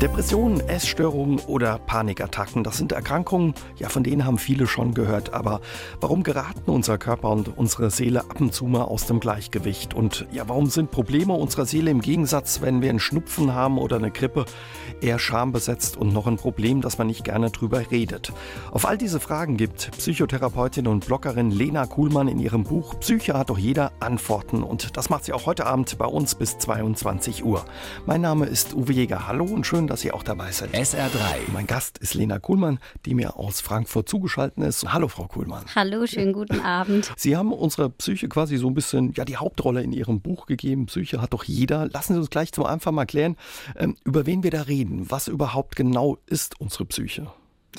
Depressionen, Essstörungen oder Panikattacken, das sind Erkrankungen, ja, von denen haben viele schon gehört. Aber warum geraten unser Körper und unsere Seele ab und zu mal aus dem Gleichgewicht? Und ja, warum sind Probleme unserer Seele im Gegensatz, wenn wir einen Schnupfen haben oder eine Grippe, eher schambesetzt und noch ein Problem, dass man nicht gerne drüber redet? Auf all diese Fragen gibt Psychotherapeutin und Bloggerin Lena Kuhlmann in ihrem Buch Psyche hat doch jeder Antworten. Und das macht sie auch heute Abend bei uns bis 22 Uhr. Mein Name ist Uwe Jäger. Hallo und schön, dass Sie auch dabei sind. SR3. Mein Gast ist Lena Kuhlmann, die mir aus Frankfurt zugeschaltet ist. Hallo, Frau Kuhlmann. Hallo, schönen guten Abend. Sie haben unserer Psyche quasi so ein bisschen ja, die Hauptrolle in Ihrem Buch gegeben. Psyche hat doch jeder. Lassen Sie uns gleich zum Anfang mal klären, ähm, über wen wir da reden. Was überhaupt genau ist unsere Psyche?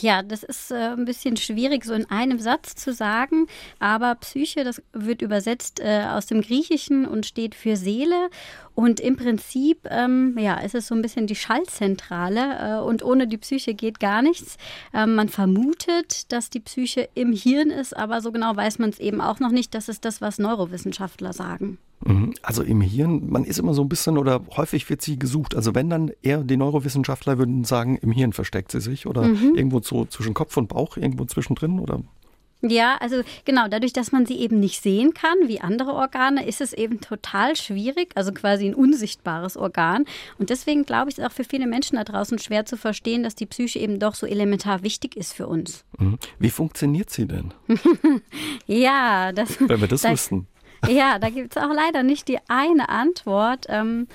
Ja, das ist äh, ein bisschen schwierig, so in einem Satz zu sagen. Aber Psyche, das wird übersetzt äh, aus dem Griechischen und steht für Seele. Und im Prinzip, ähm, ja, ist es so ein bisschen die Schaltzentrale. Äh, und ohne die Psyche geht gar nichts. Ähm, man vermutet, dass die Psyche im Hirn ist, aber so genau weiß man es eben auch noch nicht. Das ist das, was Neurowissenschaftler sagen. Mhm. Also im Hirn, man ist immer so ein bisschen oder häufig wird sie gesucht. Also wenn dann eher die Neurowissenschaftler würden sagen, im Hirn versteckt sie sich oder mhm. irgendwo so zwischen Kopf und Bauch, irgendwo zwischendrin oder ja, also genau, dadurch, dass man sie eben nicht sehen kann, wie andere Organe, ist es eben total schwierig, also quasi ein unsichtbares Organ. Und deswegen glaube ich, ist es auch für viele Menschen da draußen schwer zu verstehen, dass die Psyche eben doch so elementar wichtig ist für uns. Mhm. Wie funktioniert sie denn? ja, das. Wenn wir das da, wüssten. Ja, da gibt es auch leider nicht die eine Antwort. Ähm,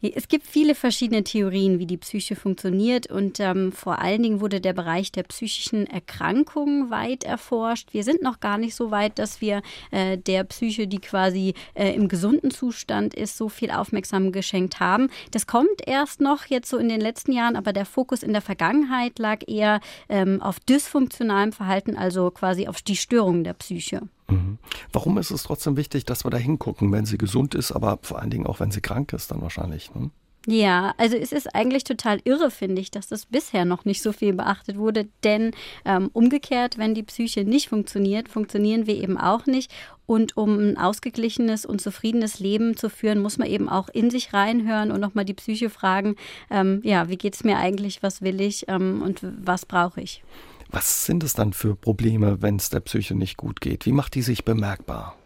es gibt viele verschiedene Theorien, wie die Psyche funktioniert und ähm, vor allen Dingen wurde der Bereich der psychischen Erkrankungen weit erforscht. Wir sind noch gar nicht so weit, dass wir äh, der Psyche, die quasi äh, im gesunden Zustand ist, so viel Aufmerksamkeit geschenkt haben. Das kommt erst noch jetzt so in den letzten Jahren, aber der Fokus in der Vergangenheit lag eher ähm, auf dysfunktionalem Verhalten, also quasi auf die Störungen der Psyche. Mhm. Warum ist es trotzdem wichtig, dass wir da hingucken, wenn sie gesund ist, aber vor allen Dingen auch, wenn sie krank ist, dann wahrscheinlich? Ne? Ja, also es ist eigentlich total irre, finde ich, dass das bisher noch nicht so viel beachtet wurde. Denn ähm, umgekehrt, wenn die Psyche nicht funktioniert, funktionieren wir eben auch nicht. Und um ein ausgeglichenes und zufriedenes Leben zu führen, muss man eben auch in sich reinhören und nochmal die Psyche fragen, ähm, ja, wie geht es mir eigentlich, was will ich ähm, und was brauche ich. Was sind es dann für Probleme, wenn es der Psyche nicht gut geht? Wie macht die sich bemerkbar?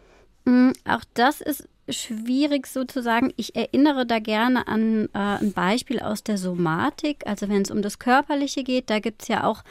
Mm, auch das ist schwierig sozusagen. Ich erinnere da gerne an äh, ein Beispiel aus der Somatik. Also wenn es um das Körperliche geht, da gibt es ja auch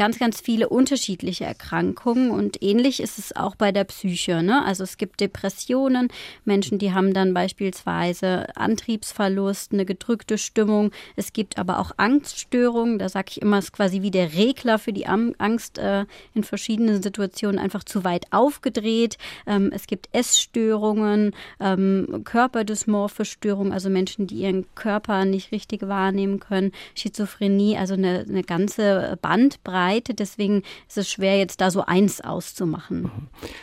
ganz, ganz viele unterschiedliche Erkrankungen und ähnlich ist es auch bei der Psyche. Ne? Also es gibt Depressionen, Menschen, die haben dann beispielsweise Antriebsverlust, eine gedrückte Stimmung. Es gibt aber auch Angststörungen. Da sage ich immer, es ist quasi wie der Regler für die Angst äh, in verschiedenen Situationen einfach zu weit aufgedreht. Ähm, es gibt Essstörungen, ähm, körperdysmorphe Störungen, also Menschen, die ihren Körper nicht richtig wahrnehmen können, Schizophrenie, also eine, eine ganze Bandbreite. Deswegen ist es schwer, jetzt da so eins auszumachen. Mhm.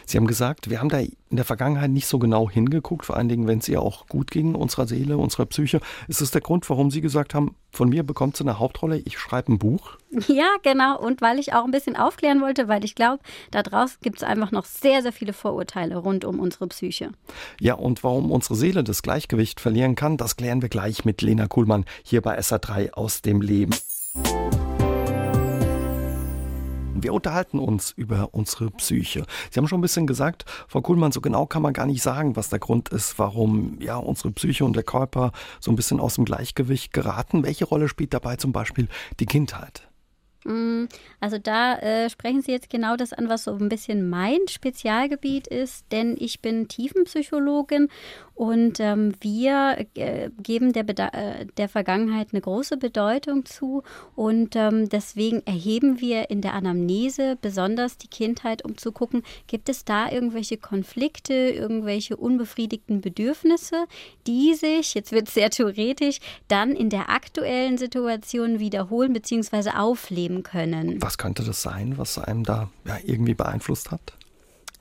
Sie haben gesagt, wir haben da in der Vergangenheit nicht so genau hingeguckt, vor allen Dingen, wenn es ihr auch gut ging, unserer Seele, unserer Psyche. Ist das der Grund, warum Sie gesagt haben, von mir bekommt sie eine Hauptrolle, ich schreibe ein Buch? Ja, genau. Und weil ich auch ein bisschen aufklären wollte, weil ich glaube, da draußen gibt es einfach noch sehr, sehr viele Vorurteile rund um unsere Psyche. Ja, und warum unsere Seele das Gleichgewicht verlieren kann, das klären wir gleich mit Lena Kuhlmann hier bei SA3 aus dem Leben. Wir unterhalten uns über unsere Psyche. Sie haben schon ein bisschen gesagt, Frau Kuhlmann, so genau kann man gar nicht sagen, was der Grund ist, warum ja unsere Psyche und der Körper so ein bisschen aus dem Gleichgewicht geraten. Welche Rolle spielt dabei zum Beispiel die Kindheit? Mm, also da äh, sprechen Sie jetzt genau das an, was so ein bisschen mein Spezialgebiet ist, denn ich bin Tiefenpsychologin und ähm, wir äh, geben der, äh, der Vergangenheit eine große Bedeutung zu und ähm, deswegen erheben wir in der Anamnese besonders die Kindheit, um zu gucken, gibt es da irgendwelche Konflikte, irgendwelche unbefriedigten Bedürfnisse, die sich, jetzt wird es sehr theoretisch, dann in der aktuellen Situation wiederholen bzw. aufleben können. Was könnte das sein, was einem da ja, irgendwie beeinflusst hat?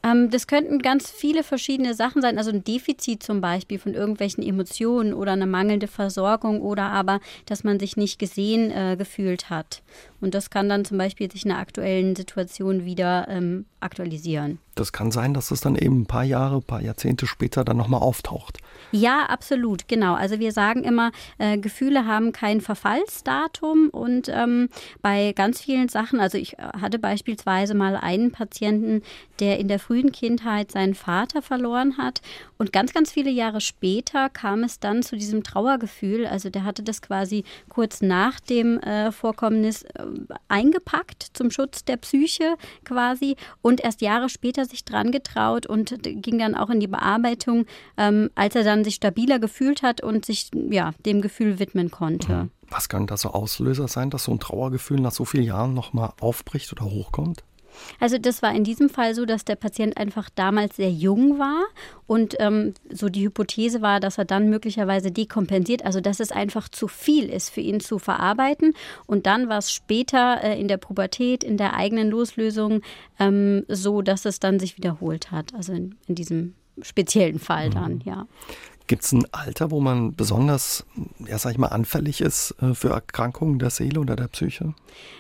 Ähm, das könnten ganz viele verschiedene Sachen sein. Also ein Defizit zum Beispiel von irgendwelchen Emotionen oder eine mangelnde Versorgung oder aber, dass man sich nicht gesehen äh, gefühlt hat. Und das kann dann zum Beispiel sich in der aktuellen Situation wieder ähm, aktualisieren. Das kann sein, dass es dann eben ein paar Jahre, ein paar Jahrzehnte später dann nochmal auftaucht. Ja, absolut, genau. Also wir sagen immer, äh, Gefühle haben kein Verfallsdatum und ähm, bei ganz vielen Sachen, also ich hatte beispielsweise mal einen Patienten, der in der frühen Kindheit seinen Vater verloren hat und ganz, ganz viele Jahre später kam es dann zu diesem Trauergefühl. Also der hatte das quasi kurz nach dem äh, Vorkommnis äh, eingepackt zum Schutz der Psyche quasi und erst Jahre später sich dran getraut und ging dann auch in die Bearbeitung, ähm, als er dann sich stabiler gefühlt hat und sich ja dem Gefühl widmen konnte. Mhm. Was kann da so Auslöser sein, dass so ein Trauergefühl nach so vielen Jahren nochmal aufbricht oder hochkommt? Also das war in diesem Fall so, dass der Patient einfach damals sehr jung war und ähm, so die Hypothese war, dass er dann möglicherweise dekompensiert, also dass es einfach zu viel ist für ihn zu verarbeiten. Und dann war es später äh, in der Pubertät, in der eigenen Loslösung ähm, so, dass es dann sich wiederholt hat. Also in, in diesem speziellen Fall dann, mhm. ja. Gibt es ein Alter, wo man besonders, ja, sag ich mal, anfällig ist äh, für Erkrankungen der Seele oder der Psyche?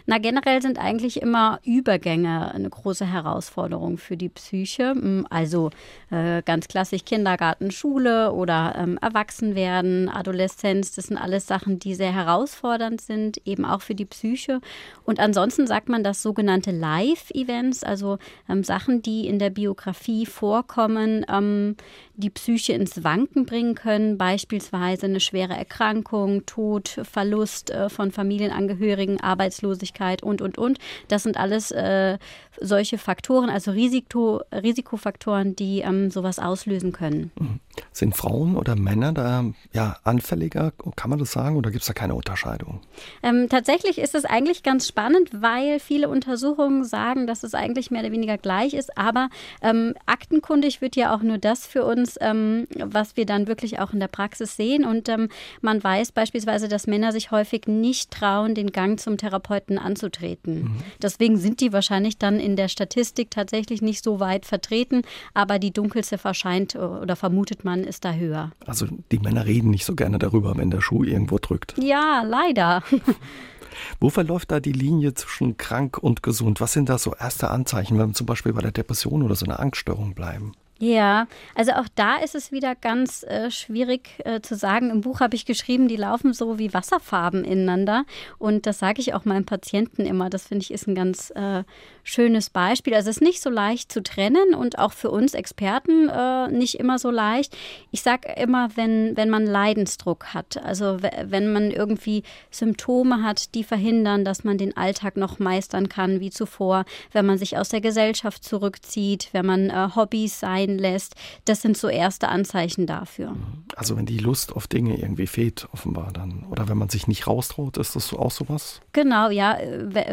Na, generell sind eigentlich immer Übergänge eine große Herausforderung für die Psyche. Hm, also äh, ganz klassisch Kindergarten, Schule oder ähm, Erwachsenwerden, Adoleszenz, das sind alles Sachen, die sehr herausfordernd sind, eben auch für die Psyche. Und ansonsten sagt man, dass sogenannte Live-Events, also ähm, Sachen, die in der Biografie vorkommen, ähm, die Psyche ins Wanken bringen können, beispielsweise eine schwere Erkrankung, Tod, Verlust äh, von Familienangehörigen, Arbeitslosigkeit und, und, und. Das sind alles äh, solche Faktoren, also Risiko, Risikofaktoren, die ähm, sowas auslösen können. Mhm. Sind Frauen oder Männer da ja, anfälliger, kann man das sagen, oder gibt es da keine Unterscheidung? Ähm, tatsächlich ist es eigentlich ganz spannend, weil viele Untersuchungen sagen, dass es eigentlich mehr oder weniger gleich ist, aber ähm, aktenkundig wird ja auch nur das für uns, ähm, was wir dann wirklich auch in der Praxis sehen. Und ähm, man weiß beispielsweise, dass Männer sich häufig nicht trauen, den Gang zum Therapeuten anzutreten. Mhm. Deswegen sind die wahrscheinlich dann in der Statistik tatsächlich nicht so weit vertreten, aber die Dunkelziffer scheint äh, oder vermutet man, ist da höher. Also die Männer reden nicht so gerne darüber, wenn der Schuh irgendwo drückt. Ja, leider. Wo verläuft da die Linie zwischen krank und gesund? Was sind da so erste Anzeichen, wenn wir zum Beispiel bei der Depression oder so einer Angststörung bleiben? Ja, also auch da ist es wieder ganz äh, schwierig äh, zu sagen. Im Buch habe ich geschrieben, die laufen so wie Wasserfarben ineinander. Und das sage ich auch meinen Patienten immer. Das finde ich ist ein ganz äh, schönes Beispiel. Also es ist nicht so leicht zu trennen und auch für uns Experten äh, nicht immer so leicht. Ich sage immer, wenn, wenn man Leidensdruck hat, also wenn man irgendwie Symptome hat, die verhindern, dass man den Alltag noch meistern kann wie zuvor, wenn man sich aus der Gesellschaft zurückzieht, wenn man äh, Hobbys sein lässt. Das sind so erste Anzeichen dafür. Also wenn die Lust auf Dinge irgendwie fehlt, offenbar dann. Oder wenn man sich nicht raustraut, ist das auch sowas? Genau, ja.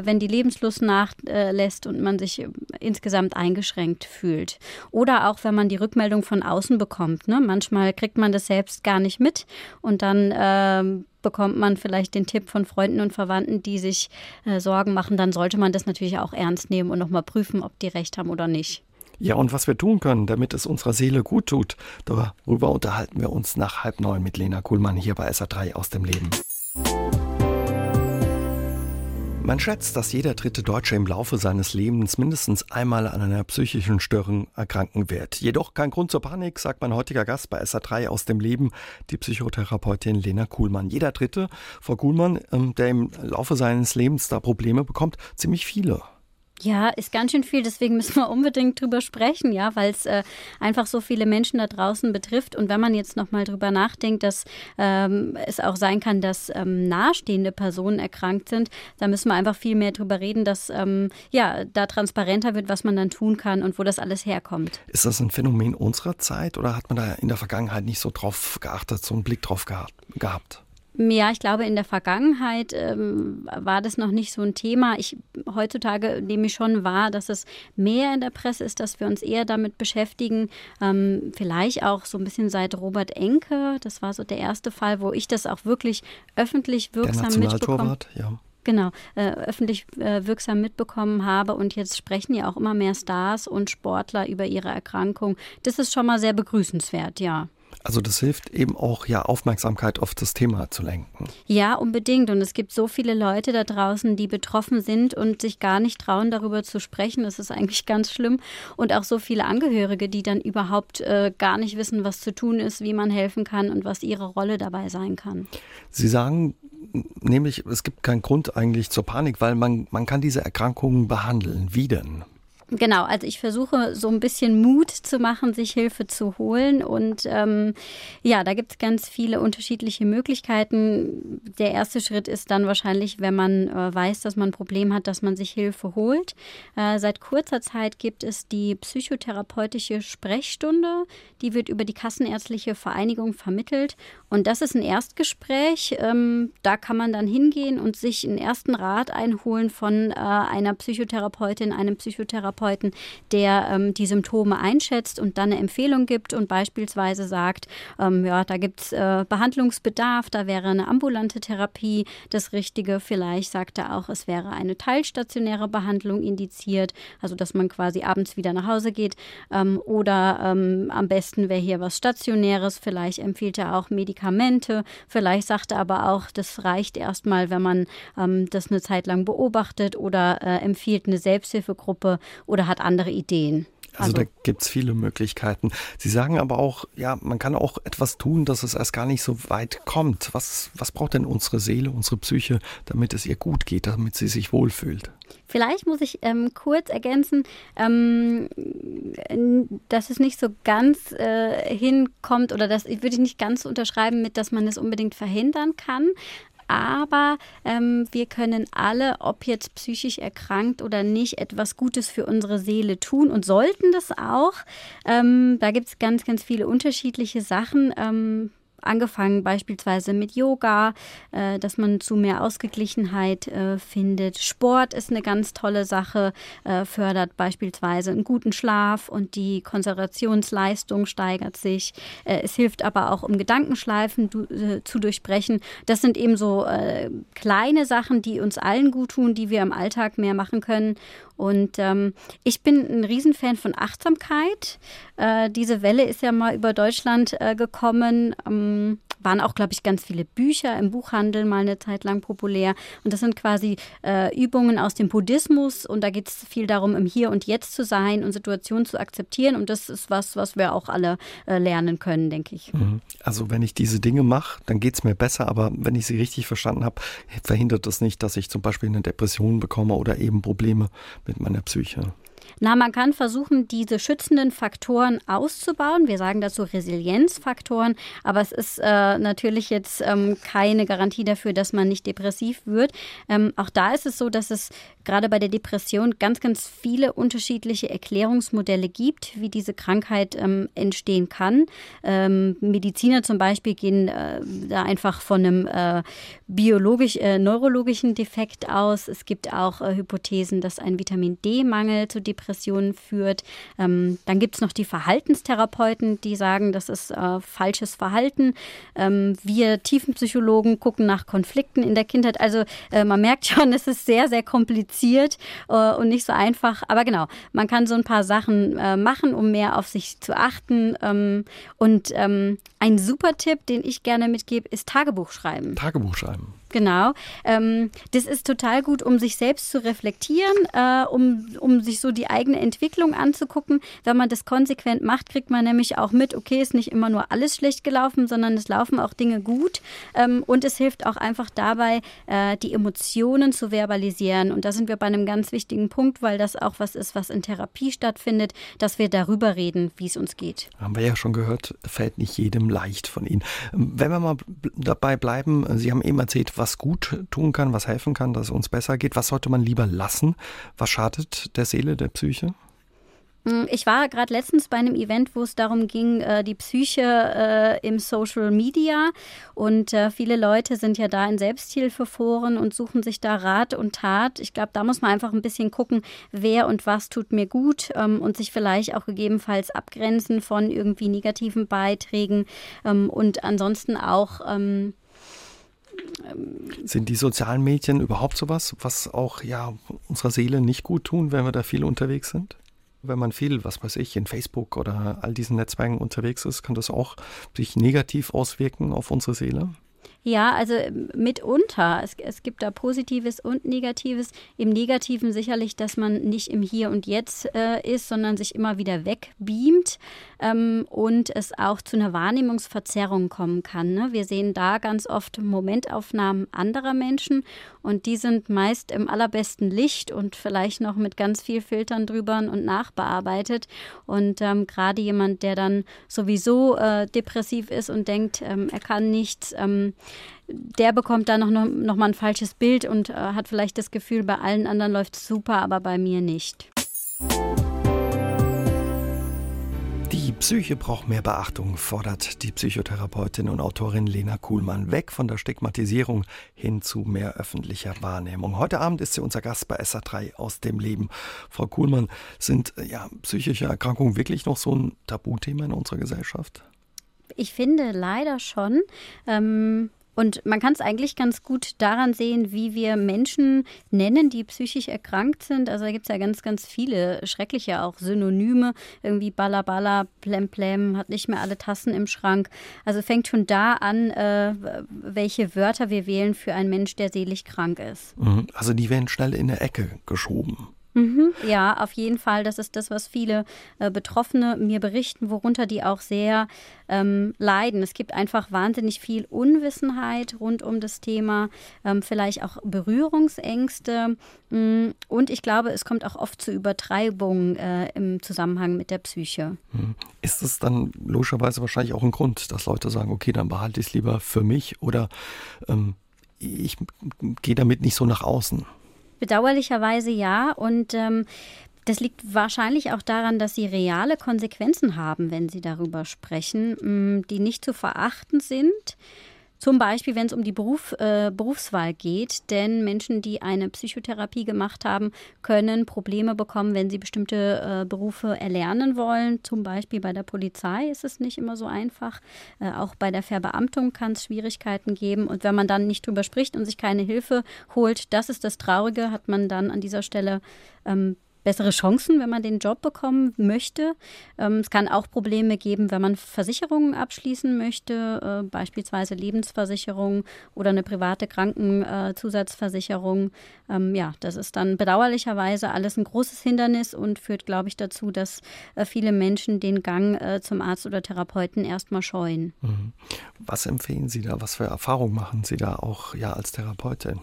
Wenn die Lebenslust nachlässt und man sich insgesamt eingeschränkt fühlt. Oder auch wenn man die Rückmeldung von außen bekommt. Ne? Manchmal kriegt man das selbst gar nicht mit und dann ähm, bekommt man vielleicht den Tipp von Freunden und Verwandten, die sich äh, Sorgen machen, dann sollte man das natürlich auch ernst nehmen und nochmal prüfen, ob die recht haben oder nicht. Ja, und was wir tun können, damit es unserer Seele gut tut, darüber unterhalten wir uns nach halb neun mit Lena Kuhlmann hier bei SA3 aus dem Leben. Man schätzt, dass jeder dritte Deutsche im Laufe seines Lebens mindestens einmal an einer psychischen Störung erkranken wird. Jedoch kein Grund zur Panik, sagt mein heutiger Gast bei SA3 aus dem Leben, die Psychotherapeutin Lena Kuhlmann. Jeder dritte, Frau Kuhlmann, ähm, der im Laufe seines Lebens da Probleme bekommt, ziemlich viele. Ja, ist ganz schön viel, deswegen müssen wir unbedingt drüber sprechen, ja, weil es äh, einfach so viele Menschen da draußen betrifft. Und wenn man jetzt nochmal drüber nachdenkt, dass ähm, es auch sein kann, dass ähm, nahestehende Personen erkrankt sind, da müssen wir einfach viel mehr drüber reden, dass ähm, ja, da transparenter wird, was man dann tun kann und wo das alles herkommt. Ist das ein Phänomen unserer Zeit oder hat man da in der Vergangenheit nicht so drauf geachtet, so einen Blick drauf gehabt? Ja, ich glaube, in der Vergangenheit ähm, war das noch nicht so ein Thema. Ich, heutzutage nehme ich schon wahr, dass es mehr in der Presse ist, dass wir uns eher damit beschäftigen. Ähm, vielleicht auch so ein bisschen seit Robert Enke. Das war so der erste Fall, wo ich das auch wirklich öffentlich wirksam der mitbekomme. Ja. genau, äh, öffentlich äh, wirksam mitbekommen habe. Und jetzt sprechen ja auch immer mehr Stars und Sportler über ihre Erkrankung. Das ist schon mal sehr begrüßenswert, ja. Also das hilft eben auch, ja, Aufmerksamkeit auf das Thema zu lenken. Ja, unbedingt. Und es gibt so viele Leute da draußen, die betroffen sind und sich gar nicht trauen, darüber zu sprechen. Das ist eigentlich ganz schlimm. Und auch so viele Angehörige, die dann überhaupt äh, gar nicht wissen, was zu tun ist, wie man helfen kann und was ihre Rolle dabei sein kann. Sie sagen nämlich, es gibt keinen Grund eigentlich zur Panik, weil man, man kann diese Erkrankungen behandeln. Wie denn? Genau, also ich versuche so ein bisschen Mut zu machen, sich Hilfe zu holen. Und ähm, ja, da gibt es ganz viele unterschiedliche Möglichkeiten. Der erste Schritt ist dann wahrscheinlich, wenn man äh, weiß, dass man ein Problem hat, dass man sich Hilfe holt. Äh, seit kurzer Zeit gibt es die psychotherapeutische Sprechstunde. Die wird über die Kassenärztliche Vereinigung vermittelt. Und das ist ein Erstgespräch. Ähm, da kann man dann hingehen und sich einen ersten Rat einholen von äh, einer Psychotherapeutin, einem Psychotherapeuten Therapeuten, der ähm, die Symptome einschätzt und dann eine Empfehlung gibt und beispielsweise sagt, ähm, ja, da gibt es äh, Behandlungsbedarf, da wäre eine ambulante Therapie das Richtige. Vielleicht sagt er auch, es wäre eine teilstationäre Behandlung indiziert, also dass man quasi abends wieder nach Hause geht. Ähm, oder ähm, am besten wäre hier was Stationäres. Vielleicht empfiehlt er auch Medikamente. Vielleicht sagt er aber auch, das reicht erstmal, wenn man ähm, das eine Zeit lang beobachtet oder äh, empfiehlt eine Selbsthilfegruppe oder hat andere Ideen. Also, also da gibt es viele Möglichkeiten. Sie sagen aber auch, ja, man kann auch etwas tun, dass es erst gar nicht so weit kommt. Was, was braucht denn unsere Seele, unsere Psyche, damit es ihr gut geht, damit sie sich wohlfühlt? Vielleicht muss ich ähm, kurz ergänzen, ähm, dass es nicht so ganz äh, hinkommt oder das würde ich nicht ganz unterschreiben mit, dass man es unbedingt verhindern kann aber ähm, wir können alle, ob jetzt psychisch erkrankt oder nicht, etwas Gutes für unsere Seele tun und sollten das auch. Ähm, da gibt es ganz, ganz viele unterschiedliche Sachen. Ähm, angefangen beispielsweise mit Yoga, äh, dass man zu mehr Ausgeglichenheit äh, findet. Sport ist eine ganz tolle Sache, äh, fördert beispielsweise einen guten Schlaf und die Konzentrationsleistung steigert sich. Äh, es hilft aber auch, um Gedankenschleifen du, äh, zu durchbrechen. Das sind eben so äh, kleine Sachen, die uns allen gut tun, die wir im Alltag mehr machen können. Und ähm, ich bin ein Riesenfan von Achtsamkeit. Äh, diese Welle ist ja mal über Deutschland äh, gekommen. Ähm, waren auch, glaube ich, ganz viele Bücher im Buchhandel mal eine Zeit lang populär. Und das sind quasi äh, Übungen aus dem Buddhismus. Und da geht es viel darum, im Hier und Jetzt zu sein und Situationen zu akzeptieren. Und das ist was, was wir auch alle äh, lernen können, denke ich. Mhm. Also wenn ich diese Dinge mache, dann geht es mir besser. Aber wenn ich sie richtig verstanden habe, verhindert das nicht, dass ich zum Beispiel eine Depression bekomme oder eben Probleme mit meiner Psyche. Na, man kann versuchen, diese schützenden Faktoren auszubauen. Wir sagen dazu Resilienzfaktoren, aber es ist äh, natürlich jetzt ähm, keine Garantie dafür, dass man nicht depressiv wird. Ähm, auch da ist es so, dass es gerade bei der Depression ganz, ganz viele unterschiedliche Erklärungsmodelle gibt, wie diese Krankheit ähm, entstehen kann. Ähm, Mediziner zum Beispiel gehen äh, da einfach von einem äh, biologisch-neurologischen äh, Defekt aus. Es gibt auch äh, Hypothesen, dass ein Vitamin D-Mangel zu Depressionen führt. Ähm, dann gibt es noch die Verhaltenstherapeuten, die sagen, das ist äh, falsches Verhalten. Ähm, wir Tiefenpsychologen gucken nach Konflikten in der Kindheit. Also äh, man merkt schon, es ist sehr, sehr kompliziert kompliziert äh, und nicht so einfach. Aber genau, man kann so ein paar Sachen äh, machen, um mehr auf sich zu achten. Ähm, und ähm, ein super Tipp, den ich gerne mitgebe, ist Tagebuch schreiben. Tagebuch schreiben. Genau. Ähm, das ist total gut, um sich selbst zu reflektieren, äh, um, um sich so die eigene Entwicklung anzugucken. Wenn man das konsequent macht, kriegt man nämlich auch mit, okay, ist nicht immer nur alles schlecht gelaufen, sondern es laufen auch Dinge gut. Ähm, und es hilft auch einfach dabei, äh, die Emotionen zu verbalisieren. Und da sind wir bei einem ganz wichtigen Punkt, weil das auch was ist, was in Therapie stattfindet, dass wir darüber reden, wie es uns geht. Haben wir ja schon gehört, fällt nicht jedem leicht von Ihnen. Wenn wir mal dabei bleiben, Sie haben eben erzählt, was gut tun kann, was helfen kann, dass es uns besser geht. Was sollte man lieber lassen? Was schadet der Seele, der Psyche? Hm, ich war gerade letztens bei einem Event, wo es darum ging, äh, die Psyche äh, im Social Media. Und äh, viele Leute sind ja da in Selbsthilfeforen und suchen sich da Rat und Tat. Ich glaube, da muss man einfach ein bisschen gucken, wer und was tut mir gut ähm, und sich vielleicht auch gegebenenfalls abgrenzen von irgendwie negativen Beiträgen. Ähm, und ansonsten auch. Sind die sozialen Medien überhaupt sowas, was auch ja unserer Seele nicht gut tun, wenn wir da viel unterwegs sind? Wenn man viel, was weiß ich, in Facebook oder all diesen Netzwerken unterwegs ist, kann das auch sich negativ auswirken auf unsere Seele? Ja, also ähm, mitunter. Es, es gibt da Positives und Negatives. Im Negativen sicherlich, dass man nicht im Hier und Jetzt äh, ist, sondern sich immer wieder wegbeamt ähm, und es auch zu einer Wahrnehmungsverzerrung kommen kann. Ne? Wir sehen da ganz oft Momentaufnahmen anderer Menschen und die sind meist im allerbesten Licht und vielleicht noch mit ganz viel Filtern drüber und nachbearbeitet. Und ähm, gerade jemand, der dann sowieso äh, depressiv ist und denkt, ähm, er kann nichts, ähm, der bekommt dann noch, noch mal ein falsches Bild und äh, hat vielleicht das Gefühl, bei allen anderen läuft es super, aber bei mir nicht. Die Psyche braucht mehr Beachtung, fordert die Psychotherapeutin und Autorin Lena Kuhlmann weg von der Stigmatisierung hin zu mehr öffentlicher Wahrnehmung. Heute Abend ist sie unser Gast bei SA3 aus dem Leben. Frau Kuhlmann, sind ja psychische Erkrankungen wirklich noch so ein Tabuthema in unserer Gesellschaft? Ich finde leider schon. Ähm, und man kann es eigentlich ganz gut daran sehen, wie wir Menschen nennen, die psychisch erkrankt sind. Also da gibt es ja ganz, ganz viele schreckliche auch Synonyme. Irgendwie Balla Plemplem, hat nicht mehr alle Tassen im Schrank. Also fängt schon da an, äh, welche Wörter wir wählen für einen Mensch, der seelisch krank ist. Mhm. Also die werden schnell in der Ecke geschoben. Mhm, ja, auf jeden Fall. Das ist das, was viele äh, Betroffene mir berichten, worunter die auch sehr ähm, leiden. Es gibt einfach wahnsinnig viel Unwissenheit rund um das Thema, ähm, vielleicht auch Berührungsängste. Mh, mm, und ich glaube, es kommt auch oft zu Übertreibungen äh, im Zusammenhang mit der Psyche. Mhm. Ist es dann logischerweise wahrscheinlich auch ein Grund, dass Leute sagen, okay, dann behalte ich es lieber für mich oder ähm, ich gehe damit nicht so nach außen? Bedauerlicherweise ja. Und ähm, das liegt wahrscheinlich auch daran, dass sie reale Konsequenzen haben, wenn sie darüber sprechen, mm, die nicht zu verachten sind. Zum Beispiel, wenn es um die Beruf, äh, Berufswahl geht. Denn Menschen, die eine Psychotherapie gemacht haben, können Probleme bekommen, wenn sie bestimmte äh, Berufe erlernen wollen. Zum Beispiel bei der Polizei ist es nicht immer so einfach. Äh, auch bei der Verbeamtung kann es Schwierigkeiten geben. Und wenn man dann nicht drüber spricht und sich keine Hilfe holt, das ist das Traurige, hat man dann an dieser Stelle ähm, bessere Chancen, wenn man den Job bekommen möchte. Ähm, es kann auch Probleme geben, wenn man Versicherungen abschließen möchte, äh, beispielsweise Lebensversicherung oder eine private Krankenzusatzversicherung. Ähm, ja, das ist dann bedauerlicherweise alles ein großes Hindernis und führt, glaube ich, dazu, dass äh, viele Menschen den Gang äh, zum Arzt oder Therapeuten erstmal scheuen. Mhm. Was empfehlen Sie da? Was für Erfahrungen machen Sie da auch ja als Therapeutin?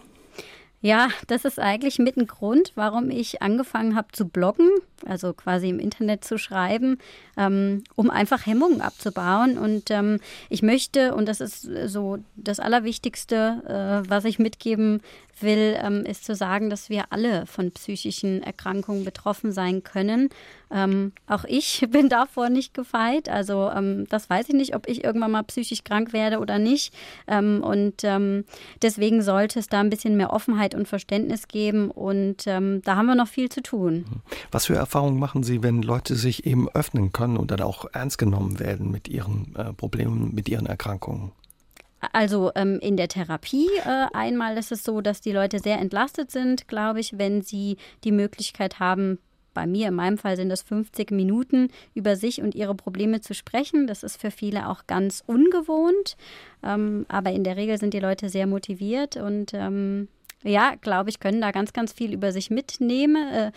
Ja, das ist eigentlich mit ein Grund, warum ich angefangen habe zu bloggen, also quasi im Internet zu schreiben, ähm, um einfach Hemmungen abzubauen. Und ähm, ich möchte, und das ist so das Allerwichtigste, äh, was ich mitgeben will, ähm, ist zu sagen, dass wir alle von psychischen Erkrankungen betroffen sein können. Ähm, auch ich bin davor nicht gefeit. Also ähm, das weiß ich nicht, ob ich irgendwann mal psychisch krank werde oder nicht. Ähm, und ähm, deswegen sollte es da ein bisschen mehr Offenheit und Verständnis geben. Und ähm, da haben wir noch viel zu tun. Was für Erfahrungen machen Sie, wenn Leute sich eben öffnen können und dann auch ernst genommen werden mit ihren äh, Problemen, mit ihren Erkrankungen? Also ähm, in der Therapie äh, einmal ist es so, dass die Leute sehr entlastet sind, glaube ich, wenn sie die Möglichkeit haben, bei mir in meinem Fall sind das 50 Minuten, über sich und ihre Probleme zu sprechen. Das ist für viele auch ganz ungewohnt, ähm, aber in der Regel sind die Leute sehr motiviert und ähm, ja, glaube ich, können da ganz, ganz viel über sich mitnehmen, äh,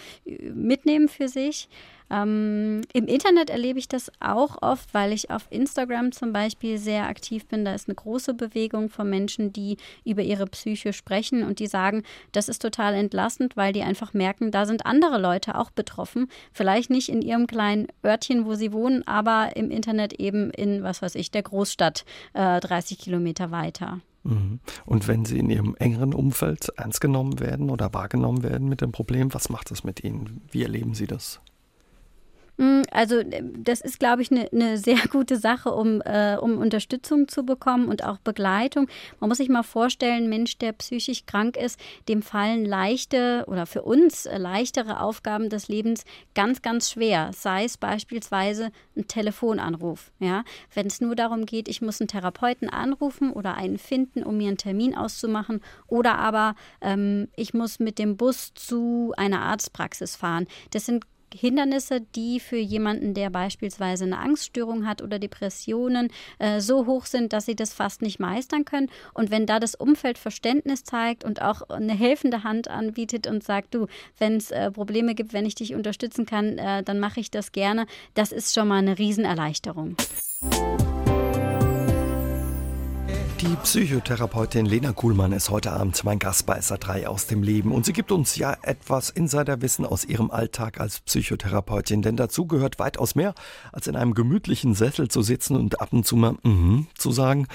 mitnehmen für sich. Ähm, Im Internet erlebe ich das auch oft, weil ich auf Instagram zum Beispiel sehr aktiv bin. Da ist eine große Bewegung von Menschen, die über ihre Psyche sprechen und die sagen, das ist total entlastend, weil die einfach merken, da sind andere Leute auch betroffen. Vielleicht nicht in ihrem kleinen Örtchen, wo sie wohnen, aber im Internet eben in, was weiß ich, der Großstadt äh, 30 Kilometer weiter. Mhm. Und wenn Sie in Ihrem engeren Umfeld ernst genommen werden oder wahrgenommen werden mit dem Problem, was macht das mit Ihnen? Wie erleben Sie das? Mm, also das ist, glaube ich, eine ne sehr gute Sache, um, äh, um Unterstützung zu bekommen und auch Begleitung. Man muss sich mal vorstellen, Mensch, der psychisch krank ist, dem fallen leichte oder für uns äh, leichtere Aufgaben des Lebens ganz, ganz schwer. Sei es beispielsweise ein Telefonanruf. Ja? Wenn es nur darum geht, ich muss einen Therapeuten anrufen oder einen finden, um mir einen Termin auszumachen. Oder aber ähm, ich muss mit dem Bus zu einer Arztpraxis fahren. Das sind Hindernisse, die für jemanden, der beispielsweise eine Angststörung hat oder Depressionen, äh, so hoch sind, dass sie das fast nicht meistern können. Und wenn da das Umfeld Verständnis zeigt und auch eine helfende Hand anbietet und sagt, du, wenn es äh, Probleme gibt, wenn ich dich unterstützen kann, äh, dann mache ich das gerne, das ist schon mal eine Riesenerleichterung. Die Psychotherapeutin Lena Kuhlmann ist heute Abend mein Gast bei SA3 aus dem Leben und sie gibt uns ja etwas Insiderwissen aus ihrem Alltag als Psychotherapeutin, denn dazu gehört weitaus mehr, als in einem gemütlichen Sessel zu sitzen und ab und zu mal mhm zu sagen.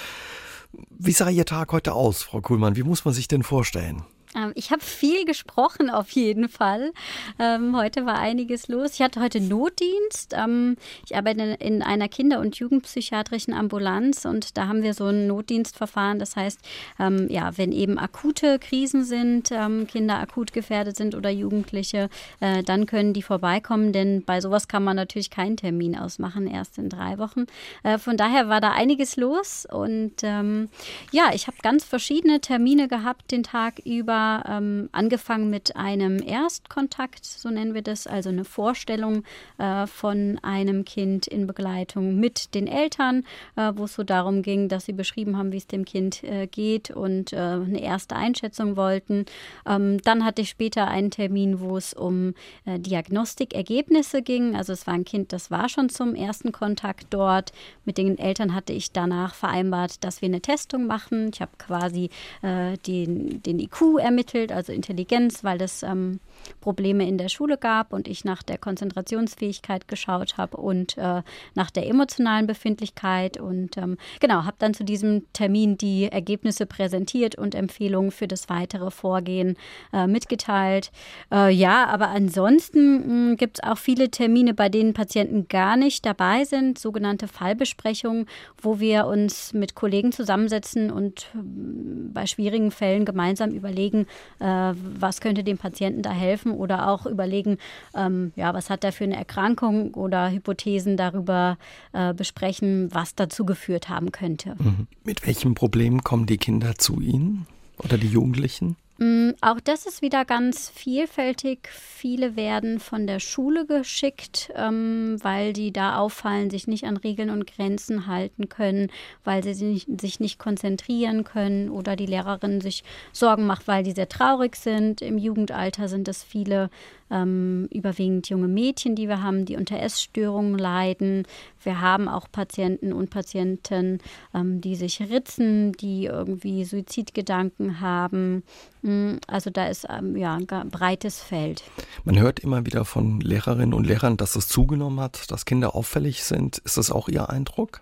Wie sah Ihr Tag heute aus, Frau Kuhlmann? Wie muss man sich denn vorstellen? Ähm, ich habe viel gesprochen auf jeden Fall. Ähm, heute war einiges los. Ich hatte heute Notdienst. Ähm, ich arbeite in einer Kinder- und Jugendpsychiatrischen Ambulanz und da haben wir so ein Notdienstverfahren. Das heißt, ähm, ja, wenn eben akute Krisen sind, ähm, Kinder akut gefährdet sind oder Jugendliche, äh, dann können die vorbeikommen, denn bei sowas kann man natürlich keinen Termin ausmachen, erst in drei Wochen. Äh, von daher war da einiges los und ähm, ja, ich habe ganz verschiedene Termine gehabt den Tag über ähm, angefangen mit einem Erstkontakt, so nennen wir das, also eine Vorstellung äh, von einem Kind in Begleitung mit den Eltern, äh, wo es so darum ging, dass sie beschrieben haben, wie es dem Kind äh, geht und äh, eine erste Einschätzung wollten. Ähm, dann hatte ich später einen Termin, wo es um äh, Diagnostikergebnisse ging. Also es war ein Kind, das war schon zum ersten Kontakt dort. Mit den Eltern hatte ich danach vereinbart, dass wir eine Testung machen. Ich habe quasi äh, den, den IQ ermittelt, also Intelligenz, weil es ähm, Probleme in der Schule gab und ich nach der Konzentrationsfähigkeit geschaut habe und äh, nach der emotionalen Befindlichkeit. Und ähm, genau, habe dann zu diesem Termin die Ergebnisse präsentiert und Empfehlungen für das weitere Vorgehen äh, mitgeteilt. Äh, ja, aber ansonsten gibt es auch viele Termine, bei denen Patienten gar nicht dabei sind, sogenannte Fallbesprechungen, wo wir uns mit Kollegen zusammensetzen und hm, bei schwierigen Fällen gemeinsam überlegen, überlegen, äh, was könnte dem Patienten da helfen oder auch überlegen, ähm, ja, was hat er für eine Erkrankung oder Hypothesen darüber äh, besprechen, was dazu geführt haben könnte. Mhm. Mit welchen Problemen kommen die Kinder zu Ihnen oder die Jugendlichen? Mm, auch das ist wieder ganz vielfältig. Viele werden von der Schule geschickt, ähm, weil die da auffallen, sich nicht an Regeln und Grenzen halten können, weil sie sich, nicht konzentrieren können oder die Lehrerin sich Sorgen macht, weil die sehr traurig sind. Im Jugendalter sind es viele ähm, überwiegend junge Mädchen, die wir haben, die unter Essstörungen leiden. Wir haben auch Patienten und Patienten, ähm, die sich ritzen, die irgendwie Suizidgedanken haben. Mm, also da ist ähm, ja ein breites Feld. Man hört immer wieder von Lehrerinnen und Lehrern, dass es zugenommen hat, dass Kinder auffällig sind. Ist das auch Ihr Eindruck?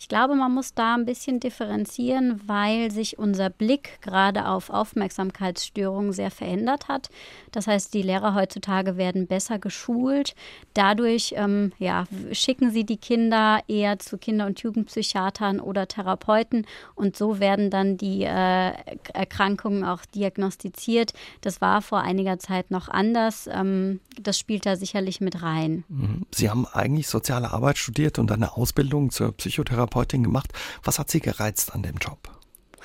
Ich glaube, man muss da ein bisschen differenzieren, weil sich unser Blick gerade auf Aufmerksamkeitsstörungen sehr verändert hat. Das heißt, die Lehrer heutzutage werden besser geschult. Dadurch ähm, ja, schicken sie die Kinder eher zu Kinder- und Jugendpsychiatern oder Therapeuten und so werden dann die äh, Erkrankungen auch diagnostiziert. Das war vor einiger Zeit noch anders. Ähm, das spielt da sicherlich mit rein. Mhm. Sie haben eigentlich soziale Arbeit studiert und eine Ausbildung zur Psychotherapie Therapeutin gemacht. Was hat Sie gereizt an dem Job?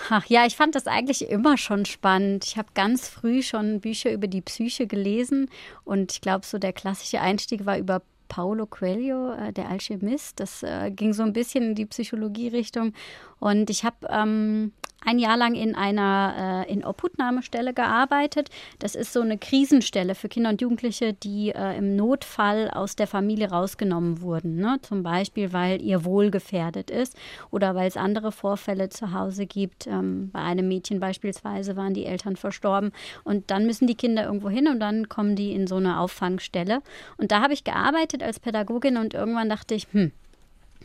Ach, ja, ich fand das eigentlich immer schon spannend. Ich habe ganz früh schon Bücher über die Psyche gelesen und ich glaube, so der klassische Einstieg war über Paulo Coelho, äh, der Alchemist. Das äh, ging so ein bisschen in die Psychologie-Richtung. Und ich habe ähm, ein Jahr lang in einer äh, in Obhutnahmestelle gearbeitet. Das ist so eine Krisenstelle für Kinder und Jugendliche, die äh, im Notfall aus der Familie rausgenommen wurden. Ne? Zum Beispiel, weil ihr Wohl gefährdet ist oder weil es andere Vorfälle zu Hause gibt. Ähm, bei einem Mädchen beispielsweise waren die Eltern verstorben. Und dann müssen die Kinder irgendwo hin und dann kommen die in so eine Auffangstelle. Und da habe ich gearbeitet als Pädagogin und irgendwann dachte ich, hm,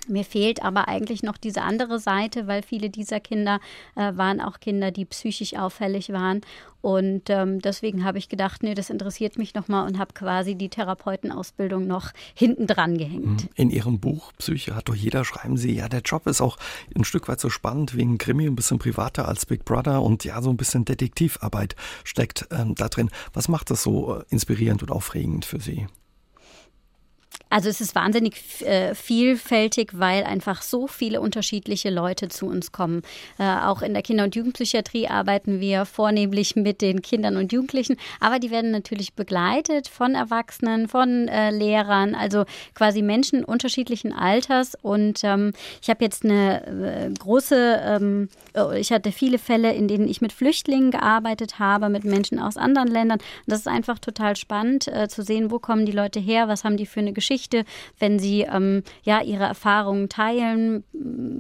Mir fehlt aber eigentlich noch diese andere Seite, weil viele dieser Kinder äh, waren auch Kinder, die psychisch auffällig waren. Und ähm, deswegen habe ich gedacht, nee, das interessiert mich nochmal und habe quasi die Therapeutenausbildung noch hinten dran gehängt. In Ihrem Buch Psyche hat doch jeder, schreiben Sie, ja, der Job ist auch ein Stück weit so spannend wie ein Krimi, ein bisschen privater als Big Brother und ja, so ein bisschen Detektivarbeit steckt ähm, da drin. Was macht das so äh, inspirierend und aufregend für Sie? Also es ist wahnsinnig äh, vielfältig, weil einfach so viele unterschiedliche Leute zu uns kommen. Äh, auch in der Kinder- und Jugendpsychiatrie arbeiten wir vornehmlich mit den Kindern und Jugendlichen, aber die werden natürlich begleitet von Erwachsenen, von äh, Lehrern, also quasi Menschen unterschiedlichen Alters. Und ähm, ich habe jetzt eine äh, große, ähm, oh, ich hatte viele Fälle, in denen ich mit Flüchtlingen gearbeitet habe, mit Menschen aus anderen Ländern. Und das ist einfach total spannend äh, zu sehen, wo kommen die Leute her, was haben die für eine Geschichte Geschichte, wenn sie ähm, ja ihre Erfahrungen teilen,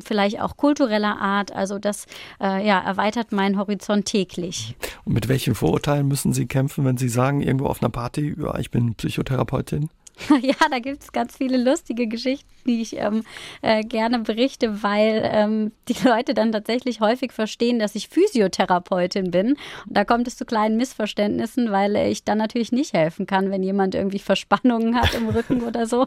vielleicht auch kultureller Art. Also das äh, ja, erweitert meinen Horizont täglich. Und mit welchen Vorurteilen müssen Sie kämpfen, wenn Sie sagen, irgendwo auf einer Party, ja, ich bin Psychotherapeutin? Ja, da gibt es ganz viele lustige Geschichten, die ich ähm, äh, gerne berichte, weil ähm, die Leute dann tatsächlich häufig verstehen, dass ich Physiotherapeutin bin. Und da kommt es zu kleinen Missverständnissen, weil ich dann natürlich nicht helfen kann, wenn jemand irgendwie Verspannungen hat im Rücken oder so.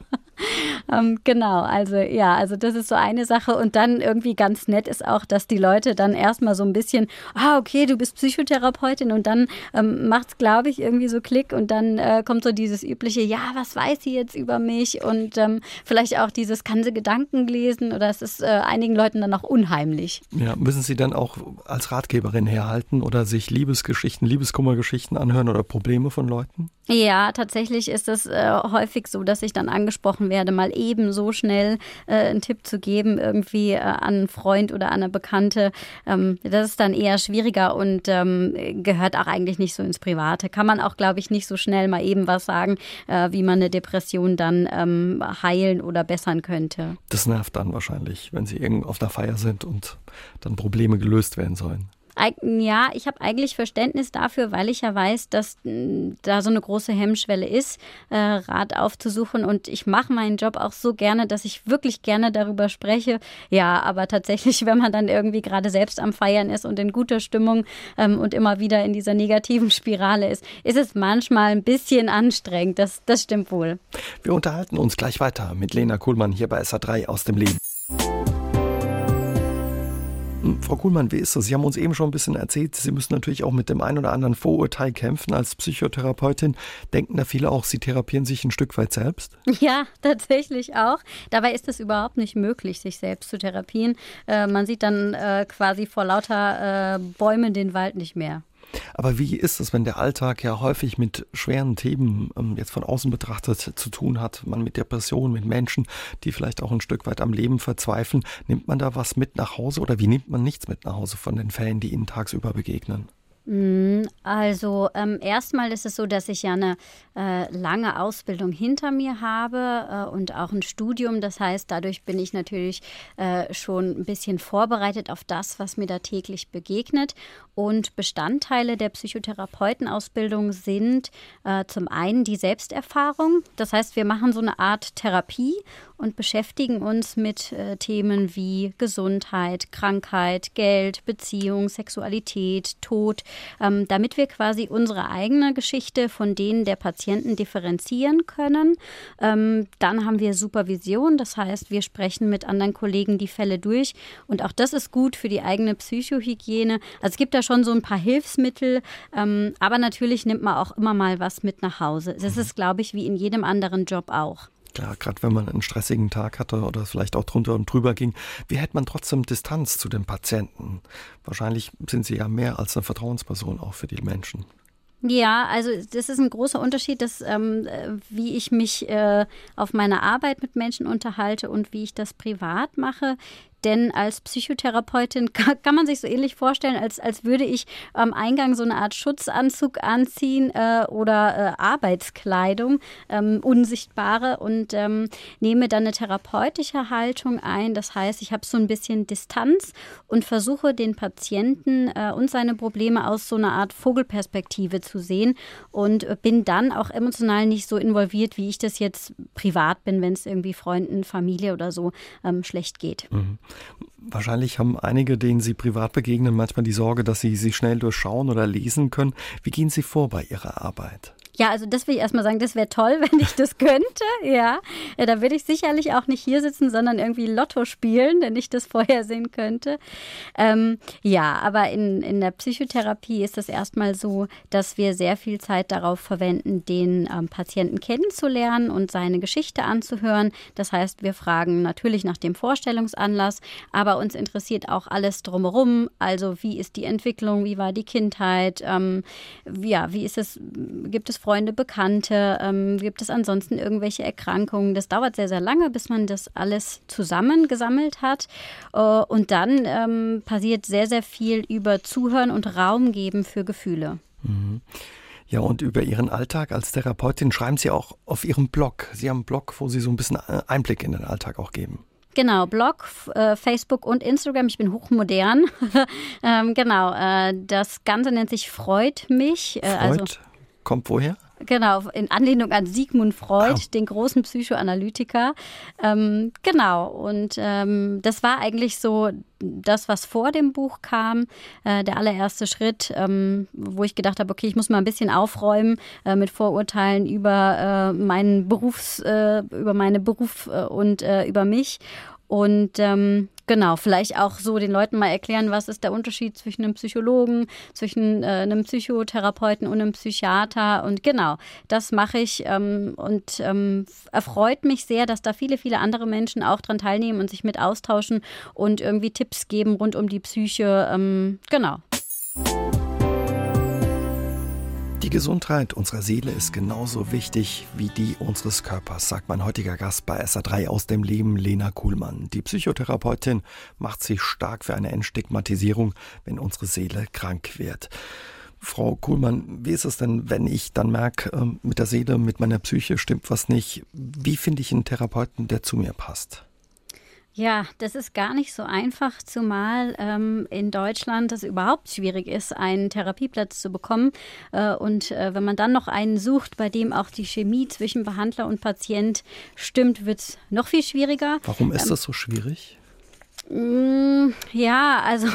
ähm, genau, also ja, also das ist so eine Sache. Und dann irgendwie ganz nett ist auch, dass die Leute dann erstmal so ein bisschen, ah, okay, du bist Psychotherapeutin und dann ähm, macht es, glaube ich, irgendwie so Klick und dann äh, kommt so dieses übliche, ja, was weiß sie jetzt über mich und ähm, vielleicht auch dieses, kann sie Gedanken lesen oder es ist äh, einigen Leuten dann auch unheimlich. Ja, müssen Sie dann auch als Ratgeberin herhalten oder sich Liebesgeschichten, Liebeskummergeschichten anhören oder Probleme von Leuten? Ja, tatsächlich ist es äh, häufig so, dass ich dann angesprochen werde, mal eben so schnell äh, einen Tipp zu geben, irgendwie äh, an einen Freund oder an eine Bekannte. Ähm, das ist dann eher schwieriger und ähm, gehört auch eigentlich nicht so ins Private. Kann man auch, glaube ich, nicht so schnell mal eben was sagen, äh, wie man eine Depression dann ähm, heilen oder bessern könnte. Das nervt dann wahrscheinlich, wenn Sie irgendwo auf einer Feier sind und dann Probleme gelöst werden sollen. Ja, ich habe eigentlich Verständnis dafür, weil ich ja weiß, dass mm, da so eine große Hemmschwelle ist, äh, Rat aufzusuchen. Und ich mache meinen Job auch so gerne, dass ich wirklich gerne darüber spreche. Ja, aber tatsächlich, wenn man dann irgendwie gerade selbst am Feiern ist und in guter Stimmung ähm, und immer wieder in dieser negativen Spirale ist, ist es manchmal ein bisschen anstrengend. Das, das stimmt wohl. Wir unterhalten uns gleich weiter mit Lena Kuhlmann hier bei SA3 aus dem Leben. Frau Kuhlmann, wie ist das? Sie haben uns eben schon ein bisschen erzählt, Sie müssen natürlich auch mit dem einen oder anderen Vorurteil kämpfen als Psychotherapeutin. Denken da viele auch, Sie therapieren sich ein Stück weit selbst? Ja, tatsächlich auch. Dabei ist es überhaupt nicht möglich, sich selbst zu therapieren. Äh, man sieht dann äh, quasi vor lauter äh, Bäumen den Wald nicht mehr. Aber wie ist es, wenn der Alltag ja häufig mit schweren Themen ähm, jetzt von außen betrachtet zu tun hat, man mit Depressionen, mit Menschen, die vielleicht auch ein Stück weit am Leben verzweifeln, nimmt man da was mit nach Hause oder wie nimmt man nichts mit nach Hause von den Fällen, die Ihnen tagsüber begegnen? Mm, also ähm, erstmal ist es so, dass ich ja eine äh, lange Ausbildung hinter mir habe äh, und auch ein Studium. Das heißt, dadurch bin ich natürlich äh, schon ein bisschen vorbereitet auf das, was mir da täglich begegnet. Und Bestandteile der Psychotherapeutenausbildung sind äh, zum einen die Selbsterfahrung. Das heißt, wir machen so eine Art Therapie und beschäftigen uns mit äh, Themen wie Gesundheit, Krankheit, Geld, Beziehung, Sexualität, Tod, ähm, damit wir quasi unsere eigene Geschichte von denen der Patienten differenzieren können. Ähm, dann haben wir Supervision, das heißt, wir sprechen mit anderen Kollegen die Fälle durch und auch das ist gut für die eigene Psychohygiene. Also es gibt da schon so ein paar Hilfsmittel, ähm, aber natürlich nimmt man auch immer mal was mit nach Hause. Das ist, glaube ich, wie in jedem anderen Job auch. Ja, gerade wenn man einen stressigen Tag hatte oder vielleicht auch drunter und drüber ging, wie hält man trotzdem Distanz zu dem Patienten? Wahrscheinlich sind Sie ja mehr als eine Vertrauensperson auch für die Menschen. Ja, also das ist ein großer Unterschied, dass, ähm, wie ich mich äh, auf meine Arbeit mit Menschen unterhalte und wie ich das privat mache denn als Psychotherapeutin kann, man sich so ähnlich vorstellen, als, als würde ich am Eingang so eine Art Schutzanzug anziehen äh, oder äh, Arbeitskleidung, ähm, unsichtbare, und ähm, nehme dann eine therapeutische Haltung ein. Das heißt, ich habe so ein bisschen Distanz und versuche den Patienten äh, und seine Probleme aus so einer Art Vogelperspektive zu sehen und bin dann auch emotional nicht so involviert, wie ich das jetzt privat bin, wenn es irgendwie Freunden, Familie oder so ähm, schlecht geht. Mhm. Wahrscheinlich haben einige, denen Sie privat begegnen, manchmal die Sorge, dass Sie sie schnell durchschauen oder lesen können. Wie gehen Sie vor bei Ihrer Arbeit? Ja, also das will ich erstmal sagen, das wäre toll, wenn ich das könnte. Ja, ja da würde ich sicherlich auch nicht hier sitzen, sondern irgendwie Lotto spielen, wenn ich das vorhersehen könnte. Ähm, ja, aber in, in der Psychotherapie ist es erstmal so, dass wir sehr viel Zeit darauf verwenden, den ähm, Patienten kennenzulernen und seine Geschichte anzuhören. Das heißt, wir fragen natürlich nach dem Vorstellungsanlass, aber uns interessiert auch alles drumherum. Also wie ist die Entwicklung, wie war die Kindheit, ähm, ja, wie ist es, gibt es Freunde, Bekannte? Ähm, gibt es ansonsten irgendwelche Erkrankungen? Das dauert sehr, sehr lange, bis man das alles zusammengesammelt hat. Äh, und dann ähm, passiert sehr, sehr viel über Zuhören und Raum geben für Gefühle. Mhm. Ja, und über Ihren Alltag als Therapeutin schreiben Sie auch auf Ihrem Blog. Sie haben einen Blog, wo Sie so ein bisschen äh, Einblick in den Alltag auch geben. Genau, Blog, äh, Facebook und Instagram. Ich bin hochmodern. ähm, genau, äh, das Ganze nennt sich Freut mich. Äh, Freud? Also, kommt woher? Genau, in Anlehnung an Sigmund Freud, ah. den großen Psychoanalytiker. Ähm, genau, und ähm, das war eigentlich so das, was vor dem Buch kam, äh, der allererste Schritt, ähm, wo ich gedacht habe, okay, ich muss mal ein bisschen aufräumen äh, mit Vorurteilen über äh, meinen Berufs, äh, über meine Beruf äh, und äh, über mich. Und ähm, genau, vielleicht auch so den Leuten mal erklären, was ist der Unterschied zwischen einem Psychologen, zwischen äh, einem Psychotherapeuten und einem Psychiater. Und genau, das mache ich ähm, und ähm, erfreut mich sehr, dass da viele, viele andere Menschen auch dran teilnehmen und sich mit austauschen und irgendwie Tipps geben rund um die Psyche. Ähm, genau. Die Gesundheit unserer Seele ist genauso wichtig wie die unseres Körpers, sagt mein heutiger Gast bei SA3 aus dem Leben, Lena Kuhlmann. Die Psychotherapeutin macht sich stark für eine Entstigmatisierung, wenn unsere Seele krank wird. Frau Kuhlmann, wie ist es denn, wenn ich dann merke, ähm, mit der Seele, mit meiner Psyche stimmt was nicht? Wie finde ich einen Therapeuten, der zu mir passt? Ja, das ist gar nicht so einfach, zumal ähm, in Deutschland es überhaupt schwierig ist, einen Therapieplatz zu bekommen. Äh, und äh, wenn man dann noch einen sucht, bei dem auch die Chemie zwischen Behandler und Patient stimmt, wird es noch viel schwieriger. Warum ist ähm, das so schwierig? Mm, ja, also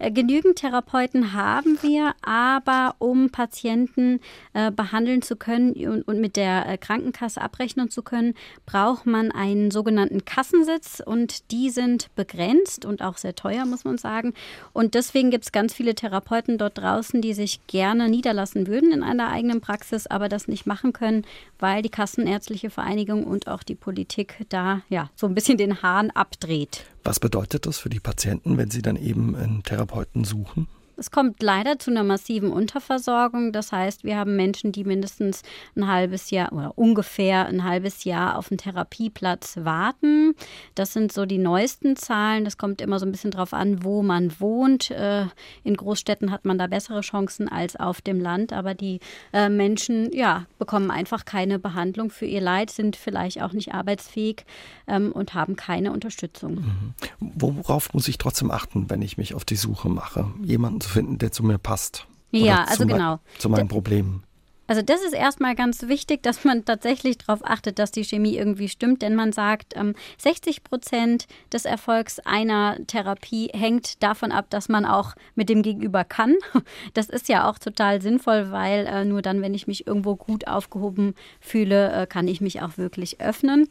äh, genügend Therapeuten haben wir, aber um Patienten äh, behandeln zu können und, und mit der äh, Krankenkasse abrechnen zu können, braucht man einen sogenannten Kassensitz und die sind begrenzt und auch sehr teuer, muss man sagen. Und deswegen gibt es ganz viele Therapeuten dort draußen, die sich gerne niederlassen würden in einer eigenen Praxis, aber das nicht machen können, weil die Kassenärztliche Vereinigung und auch die Politik da ja so ein bisschen den Hahn abdreht. Was bedeutet das für die Patienten, wenn sie dann eben einen Therapeuten suchen? Es kommt leider zu einer massiven Unterversorgung. Das heißt, wir haben Menschen, die mindestens ein halbes Jahr oder ungefähr ein halbes Jahr auf einen Therapieplatz warten. Das sind so die neuesten Zahlen. Das kommt immer so ein bisschen drauf an, wo man wohnt. Äh, in Großstädten hat man da bessere Chancen als auf dem Land. Aber die äh, Menschen, ja, bekommen einfach keine Behandlung für ihr Leid, sind vielleicht auch nicht arbeitsfähig ähm, und haben keine Unterstützung. Mhm. Worauf muss ich trotzdem achten, wenn ich mich auf die Suche mache? Jemanden zu finden, der zu mir passt. Ja, also genau. Zu meinen Problemen. Also das ist erstmal ganz wichtig, dass man tatsächlich darauf achtet, dass die Chemie irgendwie stimmt, denn man sagt, 60 ähm, Prozent des Erfolgs einer Therapie hängt davon ab, dass man auch mit dem Gegenüber kann. Das ist ja auch total sinnvoll, weil äh, nur dann, wenn ich mich irgendwo gut aufgehoben fühle, äh, kann ich mich auch wirklich öffnen.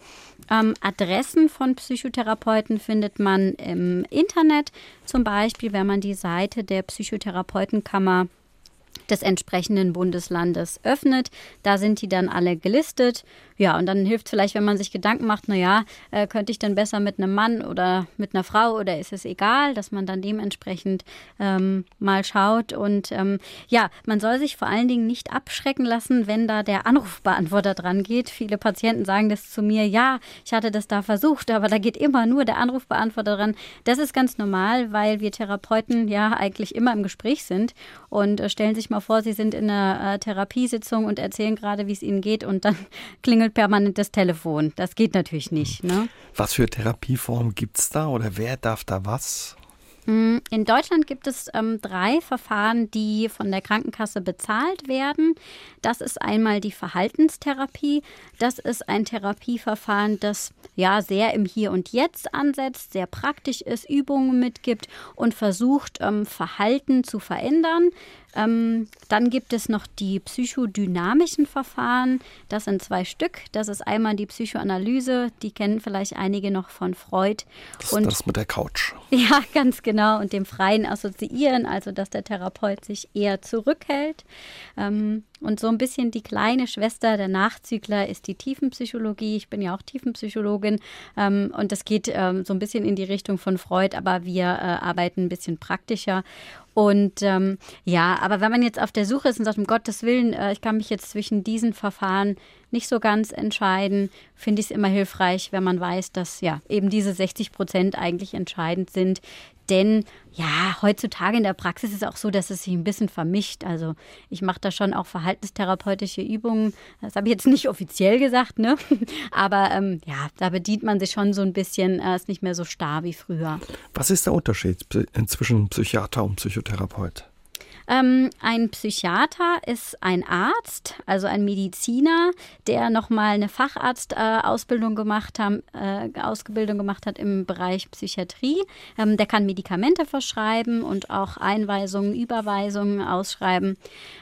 Ähm, Adressen von Psychotherapeuten findet man im Internet, zum Beispiel, wenn man die Seite der Psychotherapeutenkammer des entsprechenden Bundeslandes öffnet. Da sind die dann alle gelistet. Ja, und dann hilft vielleicht, wenn man sich Gedanken macht, naja, äh, könnte ich denn besser mit einem Mann oder mit einer Frau oder ist es egal, dass man dann dementsprechend ähm, mal schaut. Und ähm, ja, man soll sich vor allen Dingen nicht abschrecken lassen, wenn da der Anrufbeantworter dran geht. Viele Patienten sagen das zu mir, ja, ich hatte das da versucht, aber da geht immer nur der Anrufbeantworter dran. Das ist ganz normal, weil wir Therapeuten ja eigentlich immer im Gespräch sind und äh, stellen sich mal vor, Sie sind in einer äh, Therapiesitzung und erzählen gerade, wie es Ihnen geht und dann klingelt permanent das Telefon. Das geht natürlich nicht. Ne? Was für Therapieformen gibt es da oder wer darf da was? Mm, in Deutschland gibt es ähm, drei Verfahren, die von der Krankenkasse bezahlt werden. Das ist einmal die Verhaltenstherapie. Das ist ein Therapieverfahren, das ja sehr im Hier und Jetzt ansetzt, sehr praktisch ist, Übungen mitgibt und versucht, ähm, Verhalten zu verändern. Ähm, dann gibt es noch die psychodynamischen Verfahren. Das sind zwei Stück. Das ist einmal die Psychoanalyse, die kennen vielleicht einige noch von Freud. Das, und, das mit der Couch. Ja, ganz genau. Und dem freien Assoziieren, also dass der Therapeut sich eher zurückhält. Ähm, und so ein bisschen die kleine Schwester der Nachzügler ist die Tiefenpsychologie. Ich bin ja auch Tiefenpsychologin ähm, und das geht ähm, so ein bisschen in die Richtung von Freud, aber wir äh, arbeiten ein bisschen praktischer. Und ähm, ja, aber wenn man jetzt auf der Suche ist und sagt, um Gottes Willen, äh, ich kann mich jetzt zwischen diesen Verfahren nicht so ganz entscheiden, finde ich es immer hilfreich, wenn man weiß, dass ja eben diese 60 Prozent eigentlich entscheidend sind, denn ja, heutzutage in der Praxis ist es auch so, dass es sich ein bisschen vermischt. Also ich mache da schon auch verhaltenstherapeutische Übungen. Das habe ich jetzt nicht offiziell gesagt, ne? Aber ähm, ja, da bedient man sich schon so ein bisschen, äh, ist nicht mehr so starr wie früher. Was ist der Unterschied zwischen Psychiater und Psychotherapeut? Ähm, ein Psychiater ist ein Arzt, also ein Mediziner, der nochmal eine Facharztausbildung äh, gemacht haben, äh, Ausbildung gemacht hat im Bereich Psychiatrie. Ähm, der kann Medikamente verschreiben und auch Einweisungen, Überweisungen ausschreiben.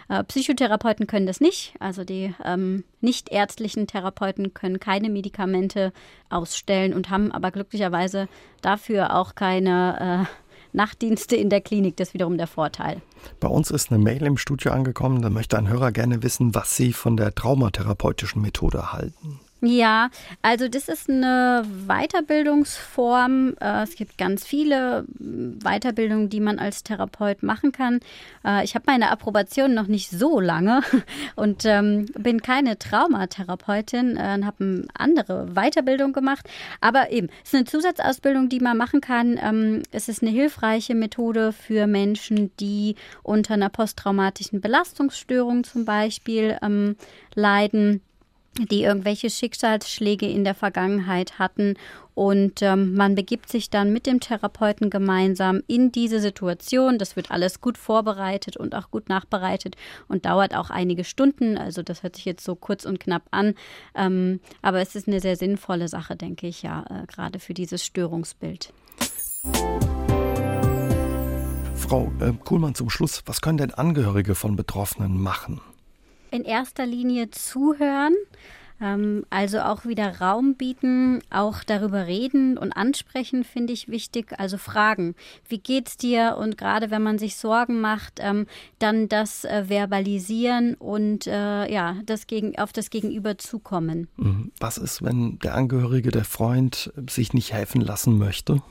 Äh, Psychotherapeuten können das nicht. Also die ähm, nicht ärztlichen Therapeuten können keine Medikamente ausstellen und haben aber glücklicherweise dafür auch keine äh, Nachtdienste in der Klinik. Das ist wiederum der Vorteil. Bei uns ist eine Mail im Studio angekommen. Da möchte ein Hörer gerne wissen, was Sie von der traumatherapeutischen Methode halten. Ja, also das ist eine Weiterbildungsform. Äh, es gibt ganz viele Weiterbildungen, die man als Therapeut machen kann. Äh, ich habe meine Approbation noch nicht so lange und ähm, bin keine Traumatherapeutin äh, und habe eine andere Weiterbildung gemacht. Aber eben, es ist eine Zusatzausbildung, die man machen kann. Ähm, es ist eine hilfreiche Methode für Menschen, die unter einer posttraumatischen Belastungsstörung zum Beispiel ähm, leiden die irgendwelche Schicksalsschläge in der Vergangenheit hatten. Und ähm, man begibt sich dann mit dem Therapeuten gemeinsam in diese Situation. Das wird alles gut vorbereitet und auch gut nachbereitet und dauert auch einige Stunden. Also das hört sich jetzt so kurz und knapp an. Ähm, aber es ist eine sehr sinnvolle Sache, denke ich, ja, äh, gerade für dieses Störungsbild. Frau äh, Kuhlmann zum Schluss, was können denn Angehörige von Betroffenen machen? In erster Linie zuhören, ähm, also auch wieder Raum bieten, auch darüber reden und ansprechen, finde ich wichtig. Also fragen, wie geht's dir? Und gerade wenn man sich Sorgen macht, ähm, dann das äh, verbalisieren und äh, ja, das gegen, auf das Gegenüber zukommen. Mhm. Was ist, wenn der Angehörige, der Freund sich nicht helfen lassen möchte?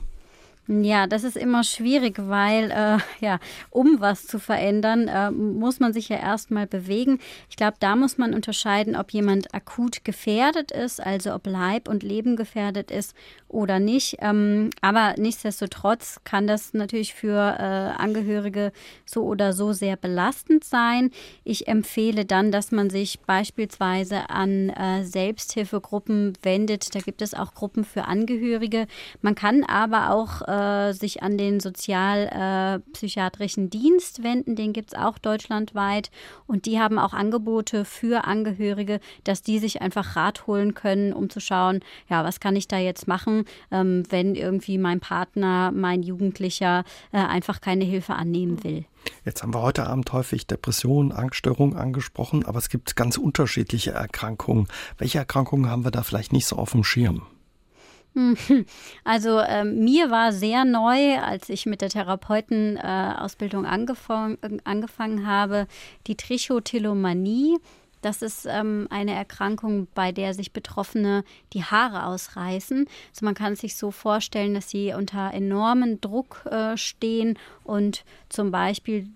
Ja, das ist immer schwierig, weil äh, ja, um was zu verändern, äh, muss man sich ja erstmal bewegen. Ich glaube, da muss man unterscheiden, ob jemand akut gefährdet ist, also ob Leib und Leben gefährdet ist oder nicht. Ähm, aber nichtsdestotrotz kann das natürlich für äh, Angehörige so oder so sehr belastend sein. Ich empfehle dann, dass man sich beispielsweise an äh, Selbsthilfegruppen wendet. Da gibt es auch Gruppen für Angehörige. Man kann aber auch äh, sich an den sozialpsychiatrischen äh, Dienst wenden. Den gibt es auch deutschlandweit. Und die haben auch Angebote für Angehörige, dass die sich einfach Rat holen können, um zu schauen, ja, was kann ich da jetzt machen, ähm, wenn irgendwie mein Partner, mein Jugendlicher äh, einfach keine Hilfe annehmen will. Jetzt haben wir heute Abend häufig Depressionen, Angststörungen angesprochen, aber es gibt ganz unterschiedliche Erkrankungen. Welche Erkrankungen haben wir da vielleicht nicht so auf dem Schirm? Also äh, mir war sehr neu, als ich mit der Therapeutenausbildung äh, angefang, angefangen habe, die Trichotillomanie. Das ist ähm, eine Erkrankung, bei der sich Betroffene die Haare ausreißen. Also man kann sich so vorstellen, dass sie unter enormen Druck äh, stehen und zum Beispiel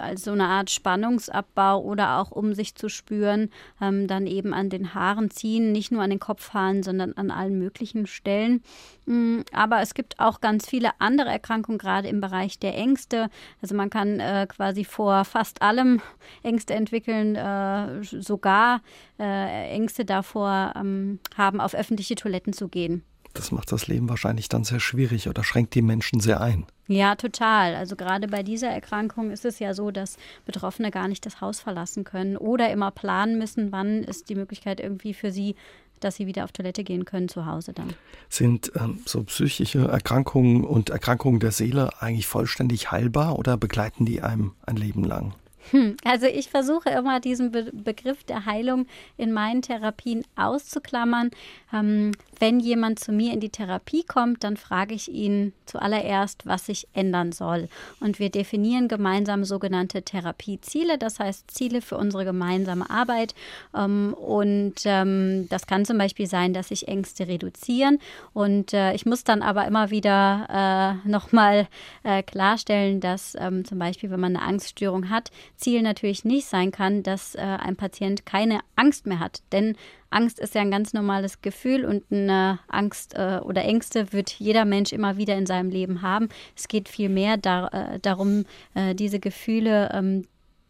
als so eine Art Spannungsabbau oder auch um sich zu spüren, ähm, dann eben an den Haaren ziehen, nicht nur an den Kopfhaaren, sondern an allen möglichen Stellen. Mm, aber es gibt auch ganz viele andere Erkrankungen, gerade im Bereich der Ängste. Also man kann äh, quasi vor fast allem Ängste entwickeln, äh, sogar äh, Ängste davor ähm, haben, auf öffentliche Toiletten zu gehen. Das macht das Leben wahrscheinlich dann sehr schwierig oder schränkt die Menschen sehr ein. Ja, total. Also gerade bei dieser Erkrankung ist es ja so, dass Betroffene gar nicht das Haus verlassen können oder immer planen müssen, wann ist die Möglichkeit irgendwie für sie, dass sie wieder auf Toilette gehen können zu Hause dann. Sind ähm, so psychische Erkrankungen und Erkrankungen der Seele eigentlich vollständig heilbar oder begleiten die einem ein Leben lang? Hm, also ich versuche immer diesen Be Begriff der Heilung in meinen Therapien auszuklammern. Ähm, wenn jemand zu mir in die Therapie kommt, dann frage ich ihn zuallererst, was sich ändern soll. Und wir definieren gemeinsam sogenannte Therapieziele, das heißt Ziele für unsere gemeinsame Arbeit. Ähm, und ähm, das kann zum Beispiel sein, dass sich Ängste reduzieren. Und äh, ich muss dann aber immer wieder äh, nochmal äh, klarstellen, dass ähm, zum Beispiel, wenn man eine Angststörung hat, Ziel natürlich nicht sein kann, dass äh, ein Patient keine Angst mehr hat. Denn Angst ist ja ein ganz normales Gefühl und eine Angst äh, oder Ängste wird jeder Mensch immer wieder in seinem Leben haben. Es geht vielmehr da, äh, darum, äh, diese Gefühle ähm,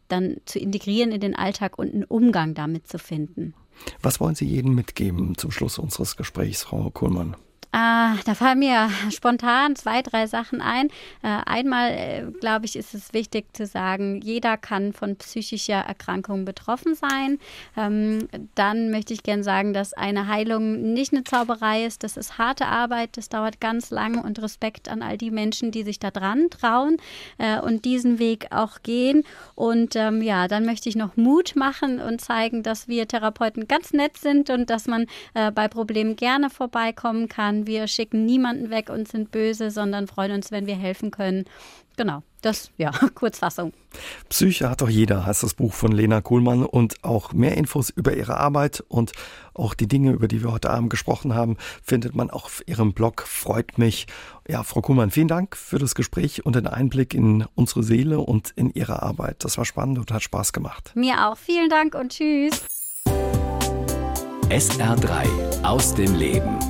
dann zu integrieren in den Alltag und einen Umgang damit zu finden. Was wollen Sie jedem mitgeben zum Schluss unseres Gesprächs, Frau Kohlmann? Ah, da fallen mir spontan zwei, drei Sachen ein. Äh, einmal, äh, glaube ich, ist es wichtig zu sagen, jeder kann von psychischer Erkrankung betroffen sein. Ähm, dann möchte ich gerne sagen, dass eine Heilung nicht eine Zauberei ist. Das ist harte Arbeit, das dauert ganz lange und Respekt an all die Menschen, die sich da dran trauen äh, und diesen Weg auch gehen. Und ähm, ja, dann möchte ich noch Mut machen und zeigen, dass wir Therapeuten ganz nett sind und dass man äh, bei Problemen gerne vorbeikommen kann wir schicken niemanden weg und sind böse, sondern freuen uns, wenn wir helfen können. Genau, das, ja, Kurzfassung. Psyche hat doch jeder, heißt das Buch von Lena Kuhlmann. Und auch mehr Infos über ihre Arbeit und auch die Dinge, über die wir heute Abend gesprochen haben, findet man auch auf ihrem Blog. Freut mich. Ja, Frau Kuhlmann, vielen Dank für das Gespräch und den Einblick in unsere Seele und in Ihre Arbeit. Das war spannend und hat Spaß gemacht. Mir auch. Vielen Dank und tschüss. SR3 aus dem Leben.